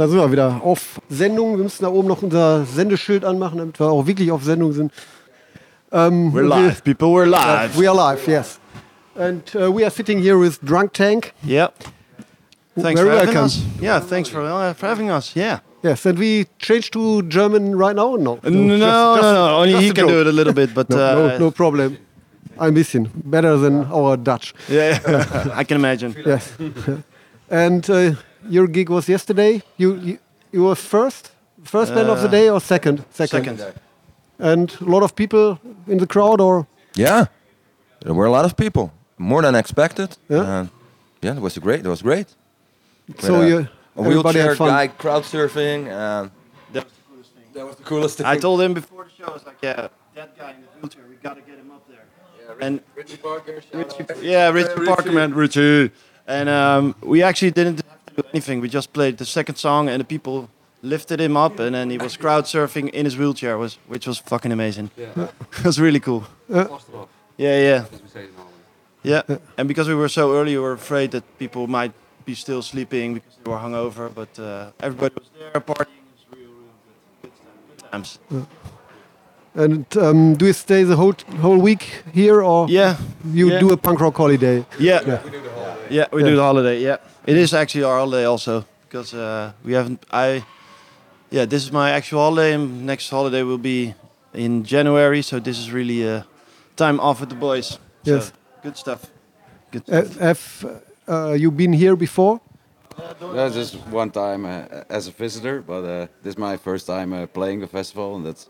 da sind wir wieder auf Sendung. Wir müssen da oben noch unser Sendeschild anmachen, damit wir auch wirklich auf Sendung sind. Um, We're live, people. We're live. we are live, yes. And uh, we are sitting here with Drunk Tank. Yep. Thanks Very for having welcome. us. Yeah, thanks for, uh, for having us. Yeah. Yes, and we changed to German right now? No. No, no, no, just- no. Only just he can joke. do it a little bit, but No, uh, no, no problem. Ein bisschen. Better than our Dutch. yeah, I can imagine. Yes. and uh, your gig was yesterday. You, you you were first, first band of the Uh, day or second? Second. And a lot of people in the crowd, or Yeah, there were a lot of people, more than expected. Yeah? And yeah, it was great. It was great. so With you a everybody wheelchair had fun. guy crowd surfing, and That was the coolest thing. that was the coolest thing. I told him before the show, I was like, yeah, that guy in the wheelchair, we got to get him up there. and Richie Parker. Richie, yeah, Richie Parker, man, Richie. And um, we actually didn't have to do anything. We just played the second song, and the people lifted him up, and then he was crowd surfing in his wheelchair, was which was fucking amazing. it was really cool. Yeah, yeah. Yeah, and because we were so early, we were afraid that people might be still sleeping because they were hungover. But uh, everybody was there partying. It was real, real good, good, stuff, times. And um, do you stay the whole whole week here, or Yeah, you yeah. do a punk rock holiday? yeah, Yeah. yeah. We do the holiday. Yeah, it is actually our holiday also because uh, we haven't. I, yeah, this is my actual holiday. And next holiday will be in January, so this is really a time off with the boys. So, Yes. good stuff. Good. Uh, Stuff. have uh, you been here before? Yeah, just one time uh, as a visitor, but uh, this is my first time uh, playing the festival, and that's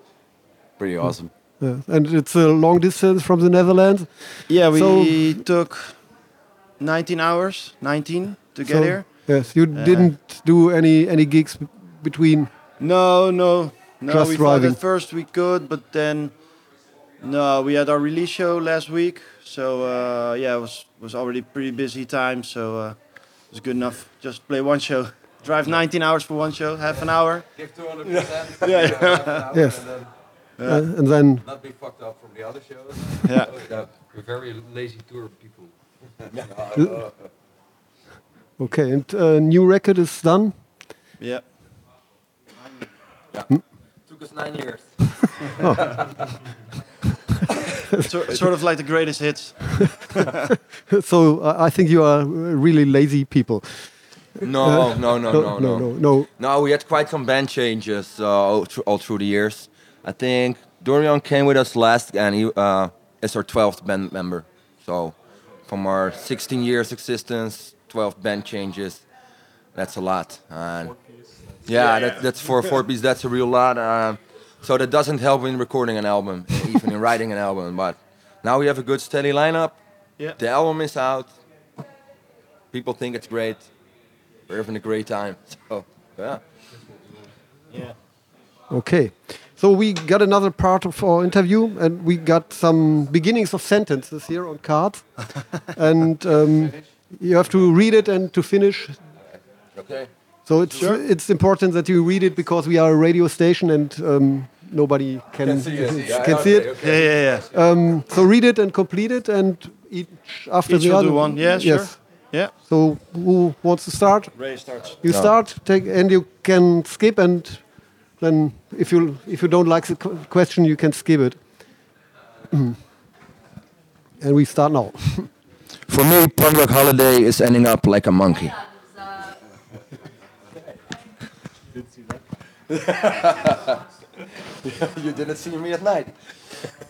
pretty awesome. Yeah. And it's a long distance from the Netherlands. Yeah, we So- took 19 hours, 19 to get So, here. Yes, you Uh, didn't do any any gigs between. No, no, no. Just we thought driving. at first we could, but then no, we had our release show last week, so uh, yeah, it was was already pretty busy time, so uh, it was good enough. Just play one show, drive 19 hours for one show, half an hour. Give 200%. Yeah, yeah, Yes. Uh, and then Not be fucked up from the other shows. yeah. We're very lazy tour people. Okay, and uh, new record is done. yeah. Took us nine years. So, sort of like the greatest hits. so uh, I think you are really lazy people. No, no, no, no, no, no, no, no. No, we had quite some band changes uh, all, through, all through the years. I think Dorian came with us last, and he uh, is our 12th band member. So, from our 16 years existence, 12 band changes, that's a lot. And yeah, that, that's for four piece. That's a real lot. Uh, so that doesn't help in recording an album, even in writing an album. But now we have a good steady lineup. Yeah. The album is out. People think it's great. We're having a great time. So yeah. Yeah. Okay. So we got another part of our interview, and we got some beginnings of sentences here on cards, and um, you have to read it and to finish. Okay. So it's it's important that you read it because we are a radio station and um, nobody can see it. Yeah, can see okay, it. Yeah, yeah, yeah. Um, so read it and complete it, and each after Each the will other. do one. Yeah, sure. Yes. Yeah. So who wants to start? Ray starts. You start, take, and you can skip, and then if you if you don't like the question, you can skip it. and we start now. For me, punk rock holiday is ending up like a monkey. you didn't see me at night.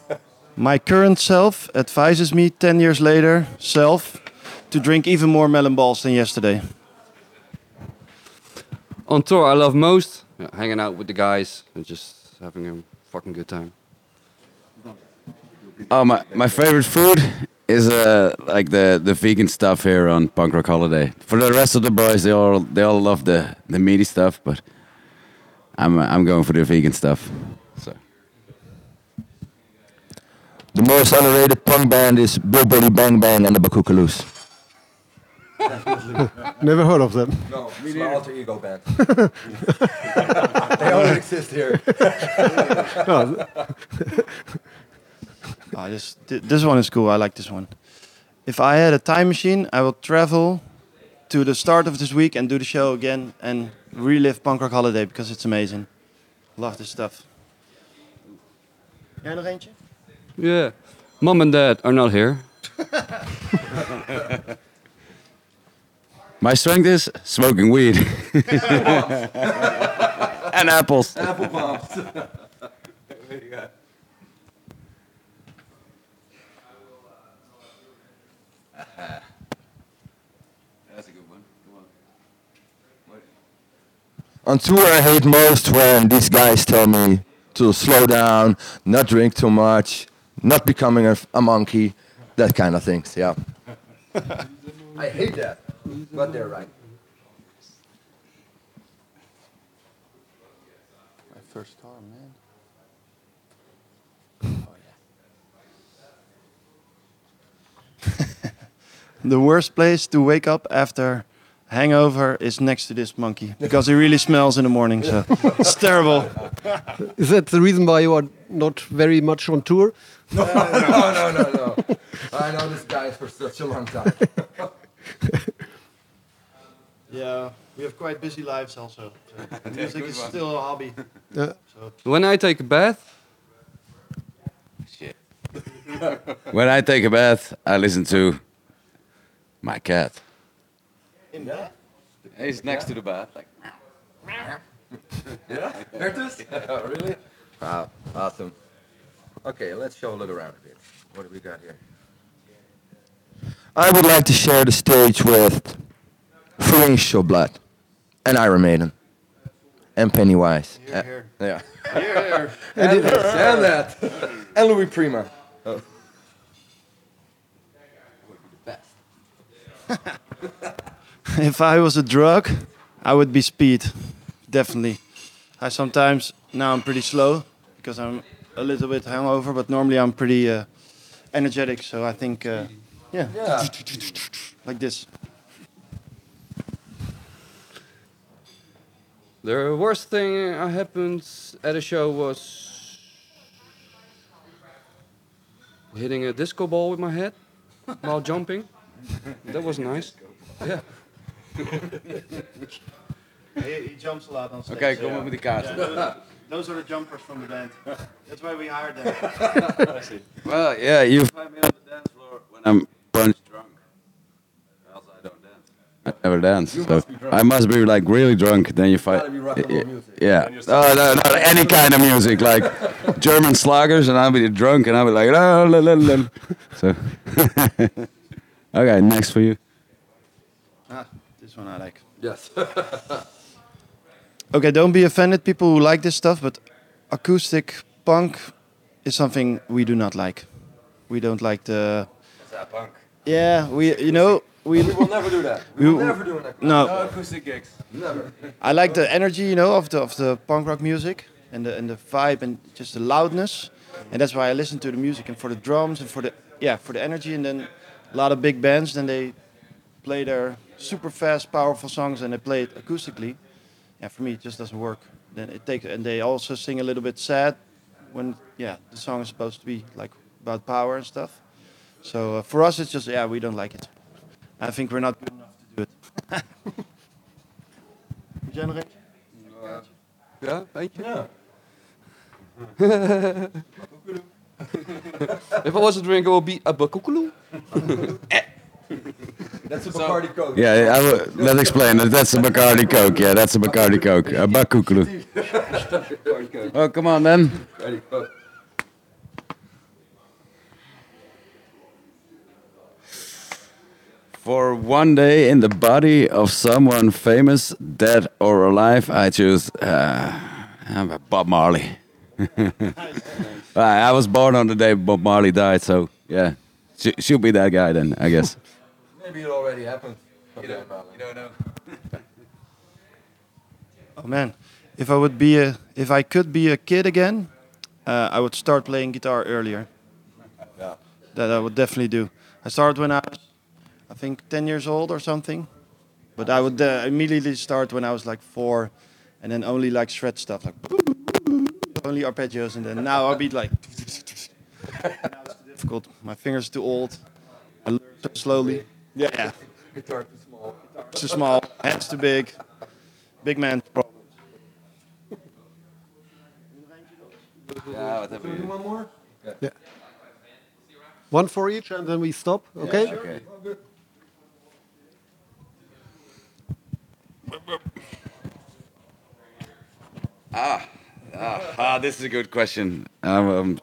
My current self advises me 10 years later, self, to drink even more melon balls than yesterday. On tour, I love most yeah, hanging out with the guys and just having a fucking good time. Oh, my, my favorite food is uh, like the, the vegan stuff here on Punk Rock Holiday. For the rest of the boys, they all they all love the, the meaty stuff, but I'm uh, I'm going for the vegan stuff. So The most underrated punk band is Bill Billy Bang Bang and the Bakukaloos. Never heard of them. No, it's my alter ego band. they only exist here. Ah, this, thi- this one is cool. I like this one. If I had a time machine, I will travel to the start of this week and do the show again and relive punk rock holiday because it's amazing. Love this stuff. Jij nog eentje? Yeah. Mom and dad are not here. My strength is smoking weed and apples. Apple bombs. That's a good one. On tour, I hate most when these guys tell me to slow down, not drink too much, not becoming a, a monkey, that kind of things. Yeah. I hate that, but they're right. My first car, man. Oh yeah. the worst place to wake up after hangover is next to this monkey because he really smells in the morning. So it's terrible. Is that the reason why you are not very much on tour? no, no, no, no. no. I know this guy for such a long time. Yeah, we have quite busy lives also. So music is still a hobby. Yeah. When I take a bath, When I take a bath, I listen to my cat. In bed. He's next to the bath. Like, There it is? Oh, really? Wow, awesome. Okay, let's show a look around a bit. What do we got here? I would like to share the stage with Free Angel Blood and Iron Maiden and Pennywise. Here, Uh, here. yeah. Here, here. and, and that. and Louis Prima. Oh. if I was a drug, I would be speed, definitely. I sometimes now I'm pretty slow because I'm a little bit hungover, but normally I'm pretty uh, energetic. So I think, uh, yeah, Yeah. like this. the worst thing that happened at a show was hitting a disco ball with my head while jumping. That was nice. Yeah. He, he jumps a lot on stage. Oké, kom maar met die kaart. Those are the jumpers from the band. That's why we hired them. Well, yeah, you find me on the dance floor when I'm punch drunk. Else I don't dance. I never dance. so I must be like really drunk. Then you find. Gotta be rock and roll music. Yeah. Oh, no, not any kind of music, like German slagers, and I'll be drunk, and I'll be like, la, la, la, la. so. okay, next for you. This one I like. Yes. Okay, don't be offended, people who like this stuff, but acoustic punk is something we do not like. We don't like the. punk? Yeah, we you know we. we will never do that. We We- will never do that. No, acoustic gigs. Never. I like the energy, you know, of the of the punk rock music and the and the vibe and just the loudness, and that's why I listen to the music and for the drums and for the yeah for the energy and then a lot of big bands then they play their super fast powerful songs and they play it acoustically. Yeah, for me it just doesn't work. Then it takes and they also sing a little bit sad when yeah the song is supposed to be like about power and stuff. So uh, for us it's just yeah we don't like it. I think we're not good enough to do it. Moet jij nog eentje? Ja, weet je? Ja. If I was a drinker, it would be a bakukulu. That's a Bacardi Coke. Yeah, I will, let's explain. that. That's a Bacardi Coke. Yeah, that's a Bacardi Coke. A bakukulu. Oh, come on then. For one day in the body of someone famous, dead or alive, I choose uh, Bob Marley. I I was born on the day Bob Marley died, so yeah, Sh- should be that guy then, I guess. Maybe it already happened. You don't, you don't know. Oh man, if I would be a, if I could be a kid again, uh, I would start playing guitar earlier. Yeah. That I would definitely do. I started when I was, I think, 10 years old or something. But I would uh, immediately start when I was like four, and then only like shred stuff, like only arpeggios, and then now I'll be like. now it's too difficult. My fingers are too old. I learn so slowly. Yeah. Guitar too small. Guitar Too small. Hands too big. big man problems. Ja, wat hebben we One more? Yeah. One for each, and then we stop. Okay. Okay. Ah, ah, ah, this is a good question. Um, um,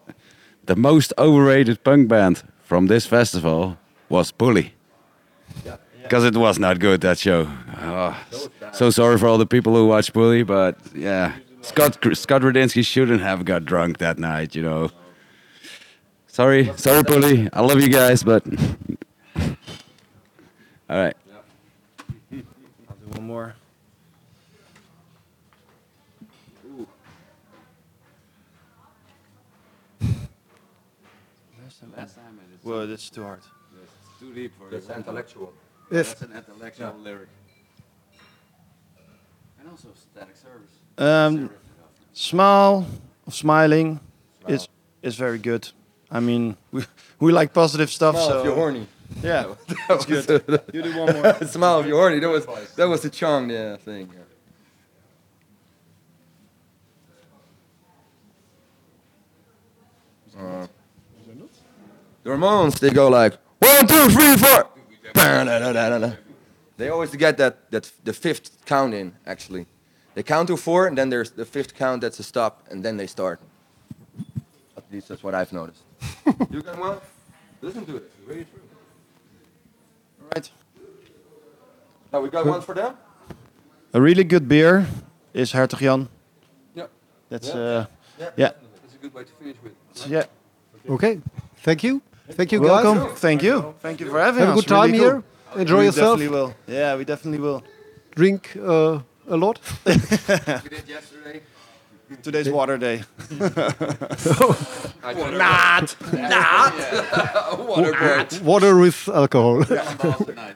the most overrated punk band from this festival was Pulley. Because it was not good, that show. Oh, so sorry for all the people who watch Pulley, but yeah. Scott, Scott Radinsky shouldn't have got drunk that night, you know. Sorry, sorry, Pulley. I love you guys, but. all right. I'll do one more. Well, that's too hard. too deep for That's intellectual. Yes. an intellectual lyric. And also static service. Um, smile, smiling, is is very good. I mean, we, we like positive stuff, Smile so if you're horny. yeah, that's good. You do one more. Smile if you're horny. That was that was the Chong yeah, thing. yeah. Uh, the Ramones, they go like one, two, three, four. They always get that that the fifth count in. Actually, they count to four, and then there's the fifth count. That's a stop, and then they start. At least that's what I've noticed. you got one? Listen to it. Read true. All right. Right. Now we got one for them. A really good beer is Hertog Jan. Yeah. That's Yeah. uh, yeah, That's a good way to finish with. yeah. Okay. Thank you. Thank you, Welcome. Thank you. Thank you for having Have a good time Really here. cool. Enjoy we yourself. Definitely will. Yeah, we definitely will. Drink uh, a lot. We did yesterday. Today's water day. Water break. Water with alcohol. tonight.